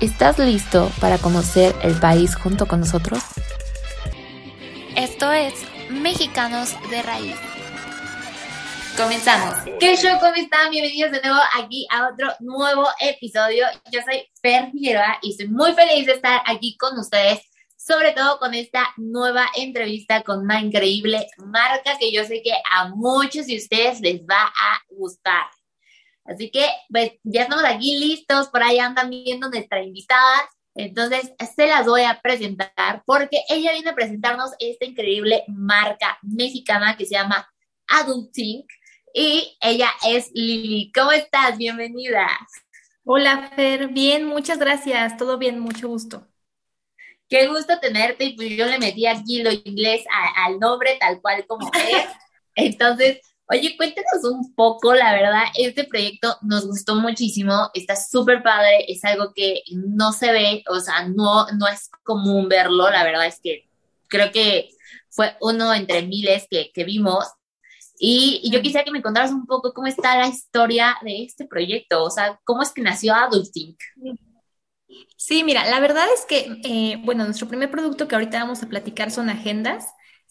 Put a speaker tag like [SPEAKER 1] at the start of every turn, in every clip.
[SPEAKER 1] ¿Estás listo para conocer el país junto con nosotros? Esto es Mexicanos de Raíz. Comenzamos.
[SPEAKER 2] ¿Qué show? ¿Cómo están? Bienvenidos de nuevo aquí a otro nuevo episodio. Yo soy Fer Figueroa y estoy muy feliz de estar aquí con ustedes, sobre todo con esta nueva entrevista con una increíble marca que yo sé que a muchos de ustedes les va a gustar. Así que pues, ya estamos aquí listos, por ahí andan viendo nuestra invitada. Entonces, se las voy a presentar porque ella viene a presentarnos esta increíble marca mexicana que se llama Adulting y ella es Lili. ¿Cómo estás? Bienvenida.
[SPEAKER 3] Hola, Fer. Bien, muchas gracias. Todo bien, mucho gusto.
[SPEAKER 2] Qué gusto tenerte y pues yo le metí aquí lo inglés al nombre tal cual como es. Entonces, Oye, cuéntanos un poco, la verdad, este proyecto nos gustó muchísimo, está súper padre, es algo que no se ve, o sea, no, no es común verlo, la verdad es que creo que fue uno entre miles que, que vimos. Y, yo quisiera que me contaras un poco cómo está la historia de este proyecto, o sea, cómo es que nació Adulting.
[SPEAKER 3] Sí, mira, la verdad es que, eh, bueno, nuestro primer producto que ahorita vamos a platicar son agendas.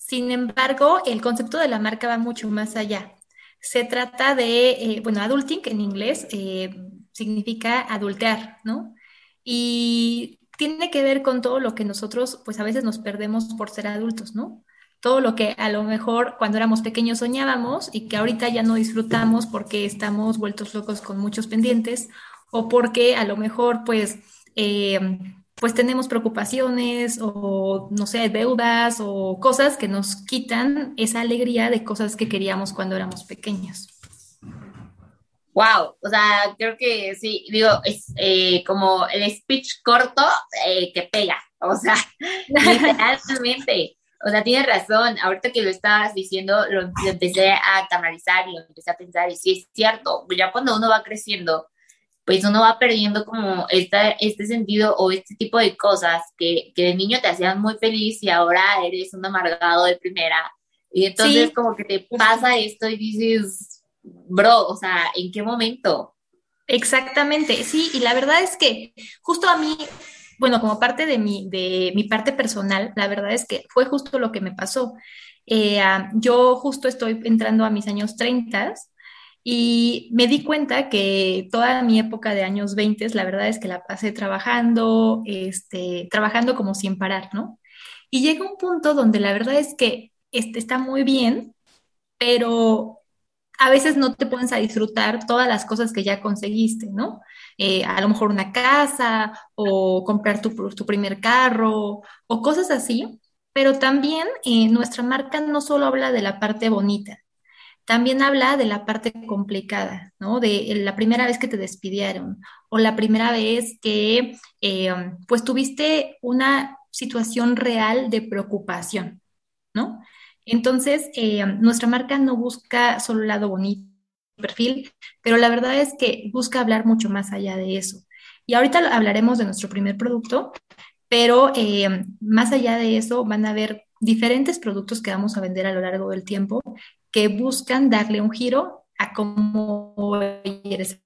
[SPEAKER 3] Sin embargo, el concepto de la marca va mucho más allá. Se trata de, eh, bueno, adulting en inglés eh, significa adultear, ¿no? Y tiene que ver con todo lo que nosotros, pues a veces nos perdemos por ser adultos, ¿no? Todo lo que a lo mejor cuando éramos pequeños soñábamos y que ahorita ya no disfrutamos porque estamos vueltos locos con muchos pendientes o porque a lo mejor, pues, eh, pues tenemos preocupaciones o, no sé, deudas o cosas que nos quitan esa alegría de cosas que queríamos cuando éramos pequeños.
[SPEAKER 2] Wow, o sea, creo que sí, digo, es eh, como el speech corto eh, que pega, o sea, literalmente, o sea, tienes razón, ahorita que lo estabas diciendo, lo, lo, empecé a canalizar y lo empecé a pensar, y sí es cierto, ya cuando uno va creciendo, pues uno va perdiendo como esta, este sentido o este tipo de cosas que, que de niño te hacían muy feliz y ahora eres un amargado de primera. Y entonces como que te pasa esto y dices, bro, o sea, ¿en qué momento?
[SPEAKER 3] Exactamente, sí, y la verdad es que justo a mí, bueno, como parte de mi, de mi parte personal, la verdad es que fue justo lo que me pasó. Eh, yo justo estoy entrando a mis años 30 y me di cuenta que toda mi época de años 20, la verdad es que la pasé trabajando, este, trabajando como sin parar, ¿no? Y llega un punto donde la verdad es que este, está muy bien, pero a veces no te pones a disfrutar todas las cosas que ya conseguiste, ¿no? Eh, a lo mejor una casa o comprar tu, tu, primer carro o cosas así, pero también eh, nuestra marca no solo habla de la parte bonita, también habla de la parte complicada, ¿no? De la primera vez que te despidieron o la primera vez que eh, pues tuviste una situación real de preocupación, ¿no? Entonces, eh, nuestra marca no busca solo el lado bonito, perfil, pero la verdad es que busca hablar mucho más allá de eso. Y ahorita hablaremos de nuestro primer producto, pero eh, más allá de eso van a haber diferentes productos que vamos a vender a lo largo del tiempo que buscan darle un giro a cómo eres.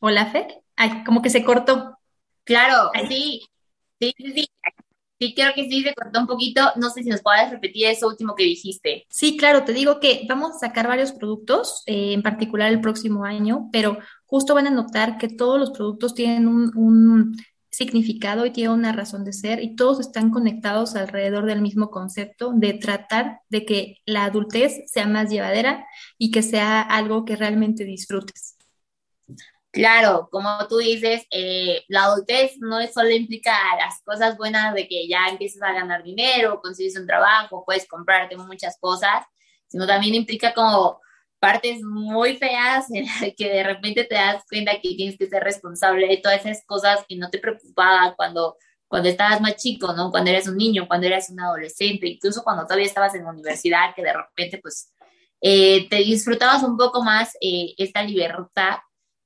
[SPEAKER 3] Hola, Fer. Ay, como que se cortó.
[SPEAKER 2] Claro, sí, sí, sí, sí. creo que sí se cortó un poquito. No sé si nos puedes repetir eso último que dijiste.
[SPEAKER 3] Sí, claro, te digo que vamos a sacar varios productos, eh, en particular el próximo año, pero justo van a notar que todos los productos tienen un significado y tiene una razón de ser y todos están conectados alrededor del mismo concepto de tratar de que la adultez sea más llevadera y que sea algo que realmente disfrutes.
[SPEAKER 2] Claro, como tú dices, eh, la adultez no solo implica las cosas buenas de que ya empiezas a ganar dinero, consigues un trabajo, puedes comprarte muchas cosas, sino también implica como partes muy feas en las que de repente te das cuenta que tienes que ser responsable de todas esas cosas que no te preocupaban cuando, cuando estabas más chico, ¿no? Cuando eras un niño, cuando eras un adolescente, incluso cuando todavía estabas en la universidad, que de repente pues eh, te disfrutabas un poco más eh, esta libertad,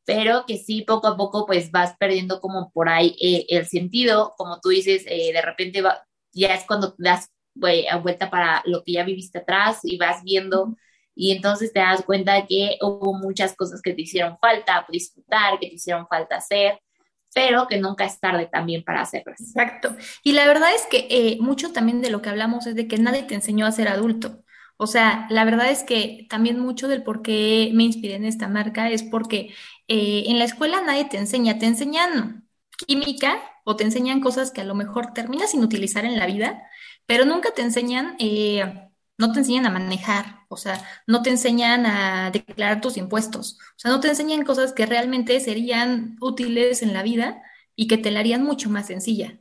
[SPEAKER 2] pero que sí poco a poco pues vas perdiendo como por ahí eh, el sentido, como tú dices, de repente ya es cuando das vuelta para lo que ya viviste atrás y vas viendo y entonces te das cuenta que hubo muchas cosas que te hicieron falta disfrutar, que te hicieron falta hacer, pero que nunca es tarde también para hacerlas.
[SPEAKER 3] Exacto. Y la verdad es que eh, mucho también de lo que hablamos es de que nadie te enseñó a ser adulto. O sea, la verdad es que también mucho del por qué me inspiré en esta marca es porque eh, en la escuela nadie te enseña, te enseñan química o te enseñan cosas que a lo mejor terminas sin utilizar en la vida, pero nunca te enseñan, eh, no te enseñan a manejar, o sea, no te enseñan a declarar tus impuestos, o sea, no te enseñan cosas que realmente serían útiles en la vida y que te la harían mucho más sencilla.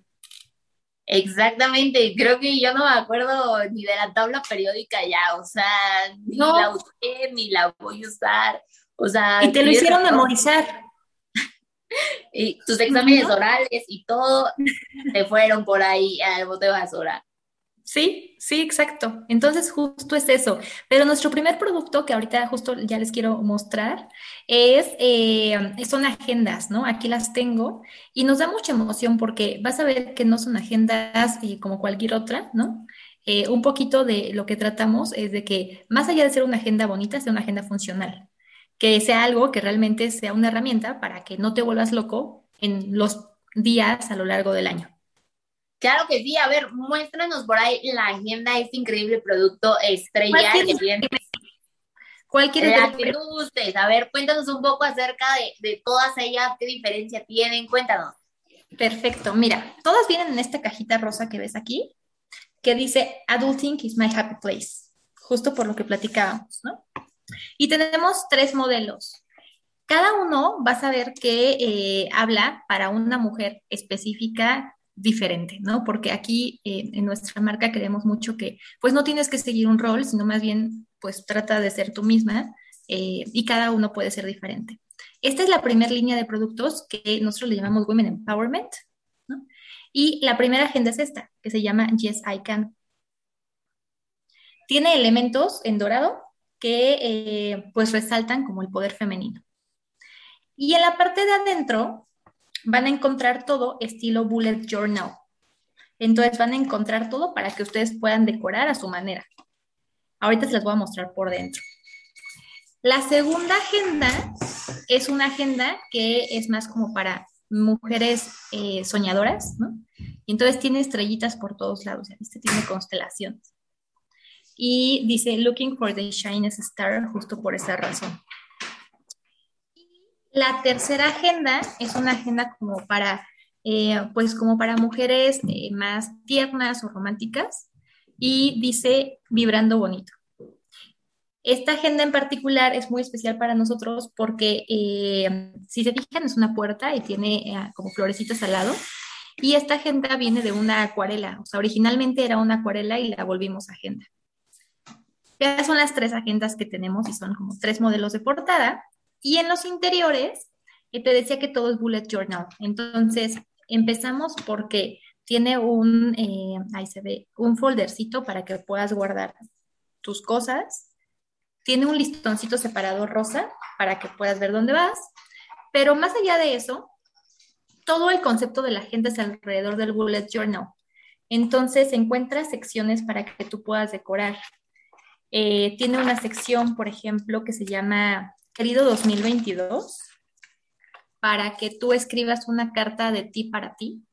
[SPEAKER 2] Exactamente, creo que yo no me acuerdo ni de la tabla periódica ya, o sea, ni la usé, ni la voy a usar, o sea...
[SPEAKER 3] Y te lo hicieron memorizar.
[SPEAKER 2] y tus exámenes orales y todo te fueron por ahí al bote de basura.
[SPEAKER 3] Sí, sí, exacto. Entonces, justo es eso. Pero nuestro primer producto, que ahorita justo ya les quiero mostrar, es, eh, son agendas, ¿no? Aquí las tengo y nos da mucha emoción porque vas a ver que no son agendas eh, como cualquier otra, ¿no? Eh, un poquito de lo que tratamos es de que más allá de ser una agenda bonita, sea una agenda funcional, que sea algo que realmente sea una herramienta para que no te vuelvas loco en los días a lo largo del año.
[SPEAKER 2] Claro que sí, a ver, muéstranos por ahí la agenda, este increíble producto estrella que tiene.
[SPEAKER 3] ¿Cuál quieres
[SPEAKER 2] la que tú gustes. A ver, cuéntanos un poco acerca de, de todas ellas, qué diferencia tienen, cuéntanos.
[SPEAKER 3] Perfecto, mira, todas vienen en esta cajita rosa que ves aquí, que dice Adulting is my happy place, justo por lo que platicábamos, ¿no? Y tenemos tres modelos. Cada uno vas a ver que eh, habla para una mujer específica diferente, ¿no? Porque aquí eh, en nuestra marca creemos mucho que pues no tienes que seguir un rol, sino más bien pues trata de ser tú misma eh, y cada uno puede ser diferente. Esta es la primera línea de productos que nosotros le llamamos Women Empowerment, ¿no? Y la primera agenda es esta, que se llama Yes, I Can. Tiene elementos en dorado que eh, pues resaltan como el poder femenino. Y en la parte de adentro van a encontrar todo estilo bullet journal. Entonces van a encontrar todo para que ustedes puedan decorar a su manera. Ahorita se voy a mostrar por dentro. La segunda agenda es una agenda que es más como para mujeres eh, soñadoras, ¿no? Entonces tiene estrellitas por todos lados, ¿viste? Tiene constelaciones. Y dice, looking for the shiniest star, justo por esa razón. La tercera agenda es una agenda como para, eh, pues como para mujeres eh, más tiernas o románticas y dice vibrando bonito. Esta agenda en particular es muy especial para nosotros porque eh, si se fijan es una puerta y tiene como florecitas al lado. Y esta agenda viene de una acuarela, o sea, originalmente era una acuarela y la volvimos agenda. Ya son las tres agendas que tenemos y son como tres modelos de portada. Y en los interiores, te decía que todo es bullet journal. Entonces, empezamos porque tiene un, eh, ahí se ve, un foldercito para que puedas guardar tus cosas. Tiene un listoncito separado rosa para que puedas ver dónde vas. Pero más allá de eso, todo el concepto de la gente es alrededor del bullet journal. Entonces, encuentra secciones para que tú puedas decorar. Eh, tiene una sección, por ejemplo, que se llama querido 2022, para que tú escribas una carta de ti para ti.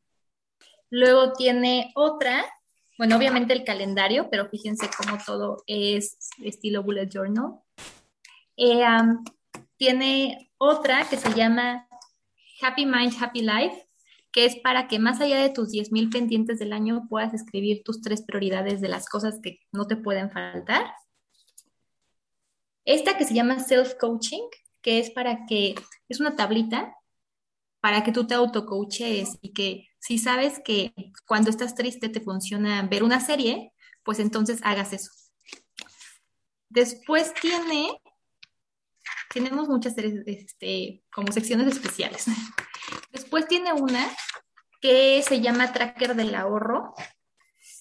[SPEAKER 3] Luego tiene otra, bueno, obviamente el calendario, pero fíjense cómo todo es estilo bullet journal. Eh, tiene otra que se llama Happy Mind, Happy Life, que es para que más allá de tus 10.000 pendientes del año puedas escribir tus tres prioridades de las cosas que no te pueden faltar. Esta que se llama self-coaching, que es para que, es una tablita para que tú te autocoaches y que si sabes que cuando estás triste te funciona ver una serie, pues entonces hagas eso. Después tiene tenemos muchas este, como secciones especiales. Después tiene una que se llama Tracker del Ahorro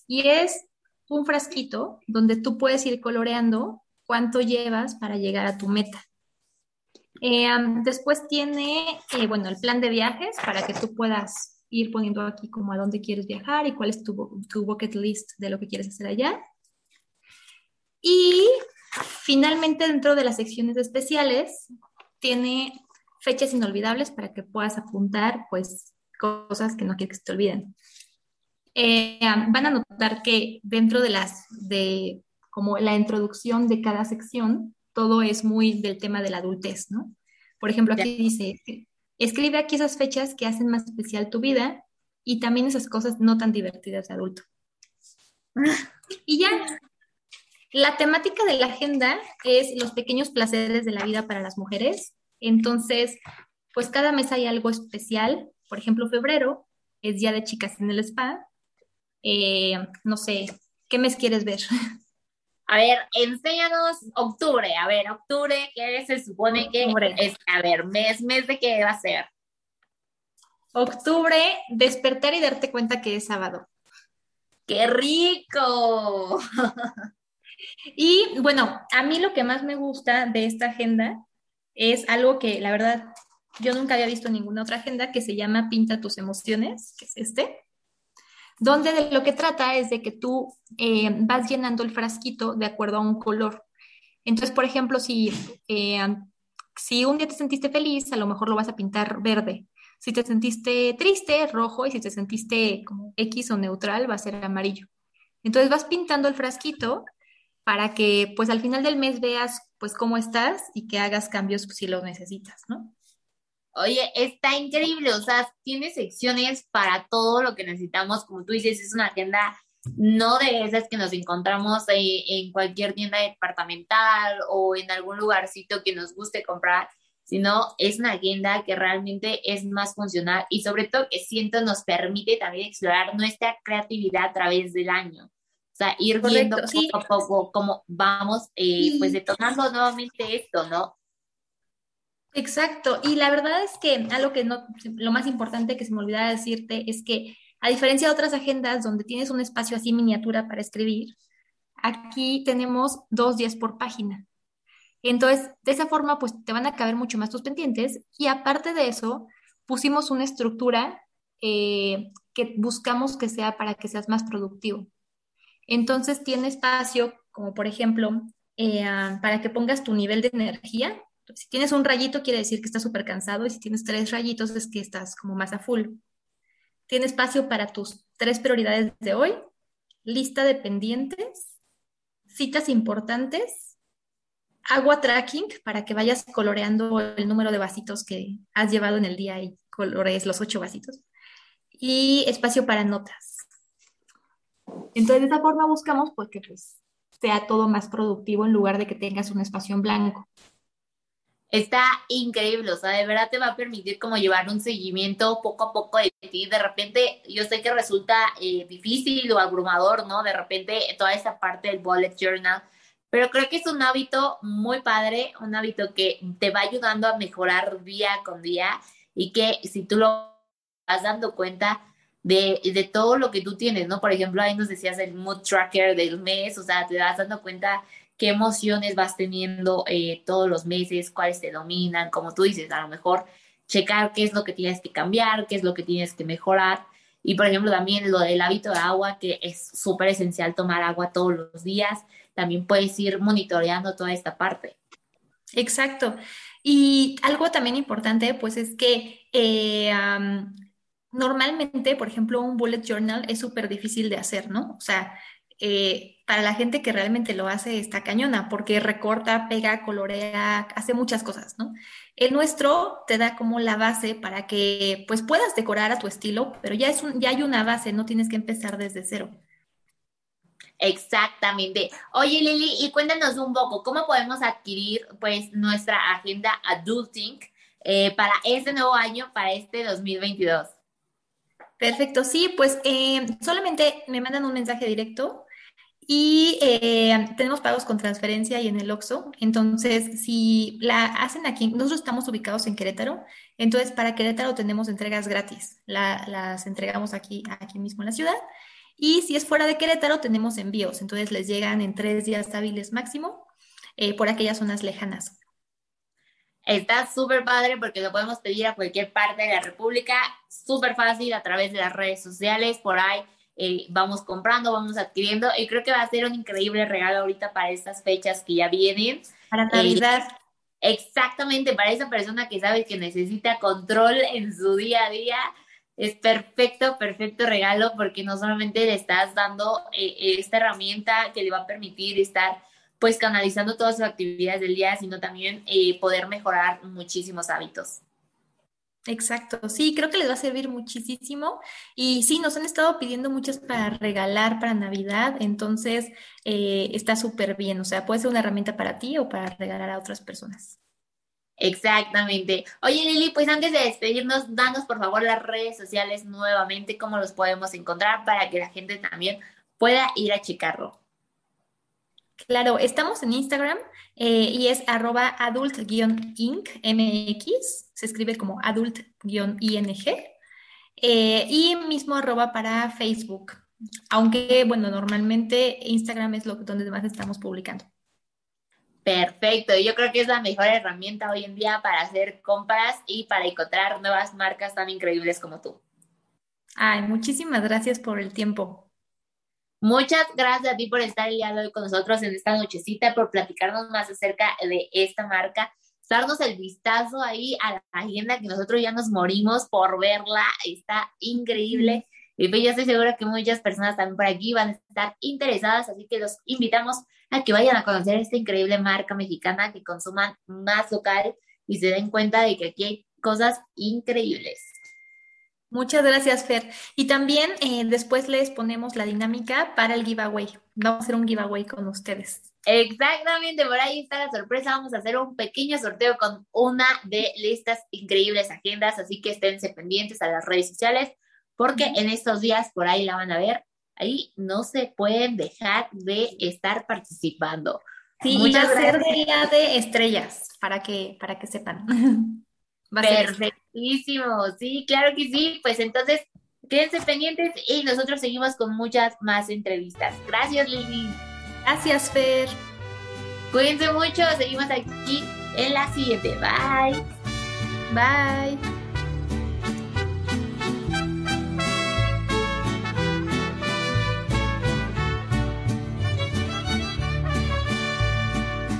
[SPEAKER 3] y es un frasquito donde tú puedes ir coloreando cuánto llevas para llegar a tu meta. Eh, después tiene, eh, bueno, el plan de viajes para que tú puedas ir poniendo aquí como a dónde quieres viajar y cuál es tu, tu bucket list de lo que quieres hacer allá. Y finalmente, dentro de las secciones especiales, tiene fechas inolvidables para que puedas apuntar, pues, cosas que no quieres que se te olviden. Eh, van a notar que dentro de las, de como la introducción de cada sección, todo es muy del tema de la adultez, ¿no? Por ejemplo, aquí dice, escribe aquí esas fechas que hacen más especial tu vida y también esas cosas no tan divertidas de adulto. Y ya, la temática de la agenda es los pequeños placeres de la vida para las mujeres. Entonces, pues cada mes hay algo especial. Por ejemplo, febrero es Día de Chicas en el Spa. Eh, no sé, ¿qué mes quieres ver?
[SPEAKER 2] A ver, enséñanos octubre. A ver, octubre, ¿qué se supone que es? A ver, mes, mes de qué va a ser.
[SPEAKER 3] Octubre, despertar y darte cuenta que es sábado.
[SPEAKER 2] ¡Qué rico!
[SPEAKER 3] y bueno, a mí lo que más me gusta de esta agenda es algo que la verdad yo nunca había visto en ninguna otra agenda que se llama Pinta tus emociones, que es este donde de lo que trata es de que tú eh, vas llenando el frasquito de acuerdo a un color. Entonces, por ejemplo, si, eh, si un día te sentiste feliz, a lo mejor lo vas a pintar verde. Si te sentiste triste, rojo, y si te sentiste como X o neutral, va a ser amarillo. Entonces vas pintando el frasquito para que pues al final del mes veas pues cómo estás y que hagas cambios si lo necesitas, ¿no?
[SPEAKER 2] Oye, está increíble, o sea, tiene secciones para todo lo que necesitamos, como tú dices, es una agenda no de esas que nos encontramos en, cualquier tienda departamental o en algún lugarcito que nos guste comprar, sino es una agenda que realmente es más funcional y sobre todo que siento nos permite también explorar nuestra creatividad a través del año. O sea, ir viendo poco a poco cómo vamos, eh, pues detonando nuevamente esto, ¿no?
[SPEAKER 3] Exacto, y la verdad es que algo que no, lo más importante que se me olvidaba decirte es que a diferencia de otras agendas donde tienes un espacio así miniatura para escribir, aquí tenemos dos días por página. Entonces, de esa forma, pues te van a caber mucho más tus pendientes y aparte de eso, pusimos una estructura eh, que buscamos que sea para que seas más productivo. Entonces, tiene espacio, como por ejemplo, eh, para que pongas tu nivel de energía si tienes un rayito, quiere decir que estás súper cansado y si tienes tres rayitos, es que estás como más a full. Tiene espacio para tus tres prioridades de hoy, lista de pendientes, citas importantes, agua tracking para que vayas coloreando el número de vasitos que has llevado en el día y colorees los ocho vasitos, y espacio para notas. Entonces, de esa forma buscamos pues, que pues, sea todo más productivo en lugar de que tengas un espacio en blanco.
[SPEAKER 2] Está increíble, o sea, de verdad te va a permitir como llevar un seguimiento poco a poco de ti. De repente, yo sé que resulta eh, difícil o abrumador, ¿no? De repente, toda esa parte del bullet journal, pero creo que es un hábito muy padre, un hábito que te va ayudando a mejorar día con día y que si tú lo vas dando cuenta de, de todo lo que tú tienes, ¿no? Por ejemplo, ahí nos decías el mood tracker del mes, o sea, te vas dando cuenta qué emociones vas teniendo eh, todos los meses, cuáles te dominan, como tú dices, a lo mejor checar qué es lo que tienes que cambiar, qué es lo que tienes que mejorar. Y por ejemplo, también lo del hábito de agua, que es súper esencial tomar agua todos los días. También puedes ir monitoreando toda esta parte.
[SPEAKER 3] Exacto. Y algo también importante, pues es que eh, normalmente, por ejemplo, un bullet journal es súper difícil de hacer, ¿no? O sea, eh, para la gente que realmente lo hace está cañona, porque recorta, pega, colorea, hace muchas cosas, ¿no? El nuestro te da como la base para que pues puedas decorar a tu estilo, pero ya, es un, ya hay una base, no tienes que empezar desde cero.
[SPEAKER 2] Exactamente. Oye, Lili, y cuéntanos un poco, ¿cómo podemos adquirir pues nuestra agenda Adulting eh, para este nuevo año, para este 2022?
[SPEAKER 3] Perfecto, sí, pues eh, solamente me mandan un mensaje directo Y eh, tenemos pagos con transferencia y en el OXXO. Entonces, si la hacen aquí, nosotros estamos ubicados en Querétaro. Entonces, para Querétaro tenemos entregas gratis. las entregamos aquí, aquí mismo en la ciudad. Y si es fuera de Querétaro, tenemos envíos. Entonces, les llegan en tres días hábiles máximo eh, por aquellas zonas lejanas.
[SPEAKER 2] Está súper padre porque lo podemos pedir a cualquier parte de la República, súper fácil a través de las redes sociales, por ahí eh, vamos comprando, vamos adquiriendo y creo que va a ser un increíble regalo ahorita para estas fechas que ya vienen.
[SPEAKER 3] Para Navidad.
[SPEAKER 2] Eh, exactamente, para esa persona que sabe que necesita control en su día a día, es perfecto, perfecto regalo porque no solamente le estás dando eh, esta herramienta que le va a permitir estar pues canalizando todas sus actividades del día, sino también poder mejorar muchísimos hábitos.
[SPEAKER 3] Exacto, sí, creo que les va a servir muchísimo. Y sí, nos han estado pidiendo muchas para regalar para Navidad, entonces eh, está súper bien, o sea, puede ser una herramienta para ti o para regalar a otras personas.
[SPEAKER 2] Exactamente. Oye, Lili, pues antes de despedirnos, danos por favor las redes sociales nuevamente, cómo los podemos encontrar para que la gente también pueda ir a checarlo.
[SPEAKER 3] Claro, estamos en Instagram eh, y es arroba adult-inc, MX, se escribe como adult-ing, eh, y mismo arroba para Facebook, aunque bueno, normalmente Instagram es lo donde más estamos publicando.
[SPEAKER 2] Perfecto, yo creo que es la mejor herramienta hoy en día para hacer compras y para encontrar nuevas marcas tan increíbles como tú.
[SPEAKER 3] Ay, muchísimas gracias por el tiempo.
[SPEAKER 2] Muchas gracias a ti por estar el día de hoy con nosotros en esta nochecita, por platicarnos más acerca de esta marca, darnos el vistazo ahí a la agenda que nosotros ya nos morimos por verla, está increíble. Y pues yo estoy segura que muchas personas también por aquí van a estar interesadas, así que los invitamos a que vayan a conocer esta increíble marca mexicana, que consuman más local y se den cuenta de que aquí hay cosas increíbles.
[SPEAKER 3] Muchas gracias, Fer. Y también eh, después les ponemos la dinámica para el giveaway. Vamos a hacer un giveaway con ustedes.
[SPEAKER 2] Exactamente, por ahí está la sorpresa. Vamos a hacer un pequeño sorteo con una de estas increíbles agendas, así que esténse pendientes a las redes sociales, porque en estos días por ahí la van a ver. Ahí no se pueden dejar de estar participando.
[SPEAKER 3] Sí, Muchas y va día de estrellas, para que, para que sepan.
[SPEAKER 2] Perfectísimo, sí, claro que sí. Pues entonces, quédense pendientes y nosotros seguimos con muchas más entrevistas. Gracias, Lili.
[SPEAKER 3] Gracias, Fer.
[SPEAKER 2] Cuídense mucho, seguimos aquí en la siguiente. Bye.
[SPEAKER 3] Bye.